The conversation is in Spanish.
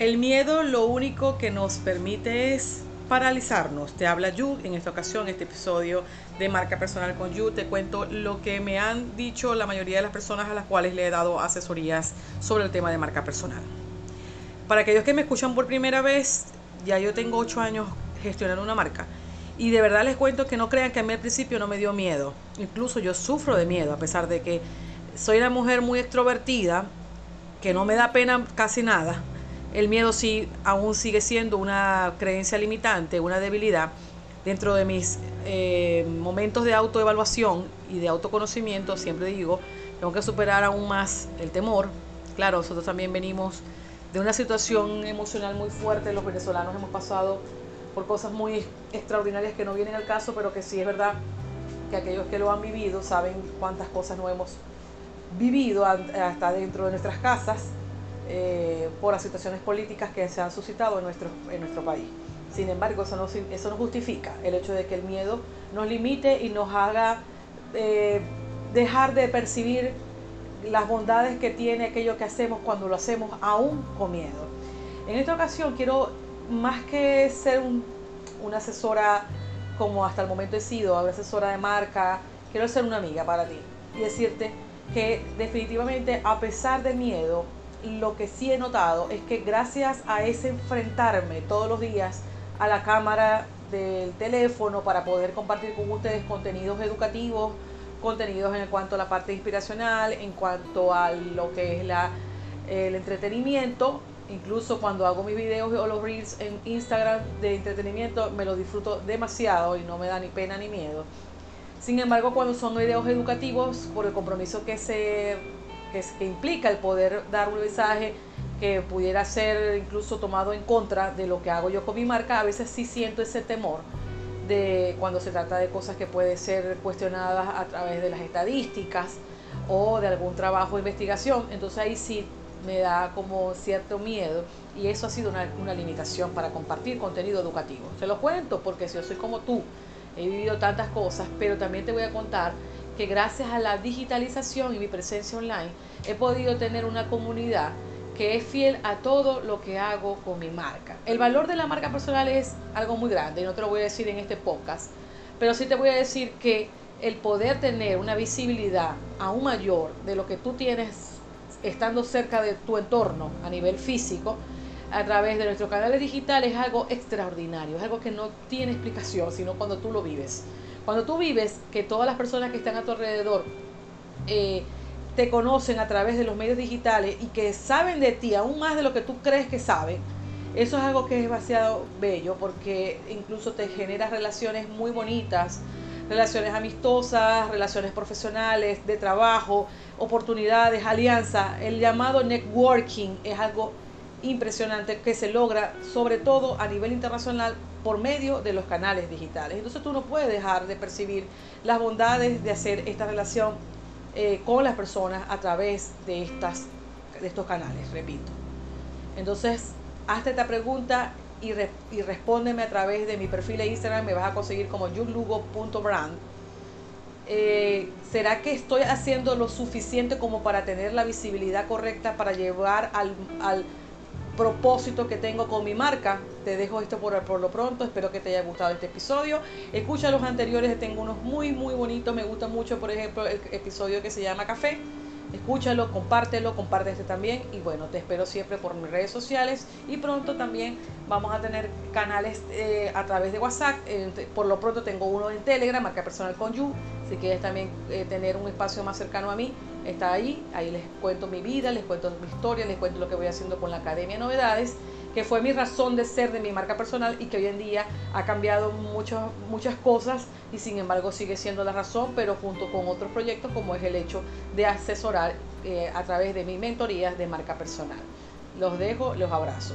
El miedo lo único que nos permite es paralizarnos. Te habla Yu en esta ocasión, este episodio de marca personal con Yu. Te cuento lo que me han dicho la mayoría de las personas a las cuales le he dado asesorías sobre el tema de marca personal. Para aquellos que me escuchan por primera vez, ya yo tengo ocho años gestionando una marca. Y de verdad les cuento que no crean que a mí al principio no me dio miedo. Incluso yo sufro de miedo, a pesar de que soy una mujer muy extrovertida, que no me da pena casi nada el miedo sí aún sigue siendo una creencia limitante, una debilidad. Dentro de mis eh, momentos de autoevaluación y de autoconocimiento, siempre digo, tengo que superar aún más el temor. Claro, nosotros también venimos de una situación emocional muy fuerte, los venezolanos hemos pasado por cosas muy extraordinarias que no vienen al caso, pero que sí es verdad que aquellos que lo han vivido saben cuántas cosas no hemos vivido hasta dentro de nuestras casas eh, por las situaciones políticas que se han suscitado en nuestro, en nuestro país. Sin embargo, eso no, eso no justifica el hecho de que el miedo nos limite y nos haga eh, dejar de percibir las bondades que tiene aquello que hacemos cuando lo hacemos aún con miedo. En esta ocasión quiero, más que ser una asesora como hasta el momento he sido, una asesora de marca, quiero ser una amiga para ti y decirte que definitivamente a pesar del miedo, lo que sí he notado es que gracias a ese enfrentarme todos los días a la cámara del teléfono para poder compartir con ustedes contenidos educativos, contenidos en cuanto a la parte inspiracional, en cuanto a lo que es la, el entretenimiento, incluso cuando hago mis videos o los reels en Instagram de entretenimiento, me lo disfruto demasiado y no me da ni pena ni miedo. Sin embargo, cuando son videos educativos, por el compromiso que se que, implica el poder dar un mensaje que pudiera ser incluso tomado en contra de lo que hago yo con mi marca, a veces sí siento ese temor de cuando se trata de cosas que pueden ser cuestionadas a través de las estadísticas o de algún trabajo de investigación. Entonces ahí sí me da como cierto miedo y eso ha sido una, una limitación para compartir contenido educativo. Te lo cuento porque si yo soy como tú, he vivido tantas cosas, pero también te voy a contar que gracias a la digitalización y mi presencia online he podido tener una comunidad que es fiel a todo lo que hago con mi marca. El valor de la marca personal es algo muy grande y no te lo voy a decir en este podcast, pero sí te voy a decir que el poder tener una visibilidad aún mayor de lo que tú tienes estando cerca de tu entorno a nivel físico, a través de nuestros canales digitales es algo extraordinario, es algo que no tiene explicación, sino cuando tú lo vives. Cuando tú vives que todas las personas que están a tu alrededor eh, te conocen a través de los medios digitales y que saben de ti aún más de lo que tú crees que saben, eso es algo que es demasiado bello porque incluso te genera relaciones muy bonitas, relaciones amistosas, relaciones profesionales, de trabajo, oportunidades, alianzas. El llamado networking es algo impresionante que se logra sobre todo a nivel internacional por medio de los canales digitales. Entonces tú no puedes dejar de percibir las bondades de hacer esta relación eh, con las personas a través de, estas, de estos canales, repito. Entonces, hazte esta pregunta y, y respóndeme a través de mi perfil de Instagram, me vas a conseguir como yuglugo.brand. Eh, ¿Será que estoy haciendo lo suficiente como para tener la visibilidad correcta para llevar al propósito que tengo con mi marca. Te dejo esto por, por lo pronto. Espero que te haya gustado este episodio. Escucha los anteriores, tengo unos muy, muy bonitos. Me gusta mucho, por ejemplo, el episodio que se llama Café. Escúchalo, compártelo, comparte también. Y bueno, te espero siempre por mis redes sociales. Y pronto también vamos a tener canales eh, a través de WhatsApp. por lo pronto tengo uno en Telegram, marca personal con You. Si quieres también eh, tener un espacio más cercano a mí, está ahí. Ahí les cuento mi vida, les cuento mi historia, les cuento lo que voy haciendo con la Academia Novedades, que fue mi razón de ser de mi marca personal y que hoy en día ha cambiado muchas muchas cosas y sin embargo sigue siendo la razón, pero junto con otros proyectos como es el hecho de asesorar eh, a través de mis mentorías de marca personal. Los dejo, los abrazo.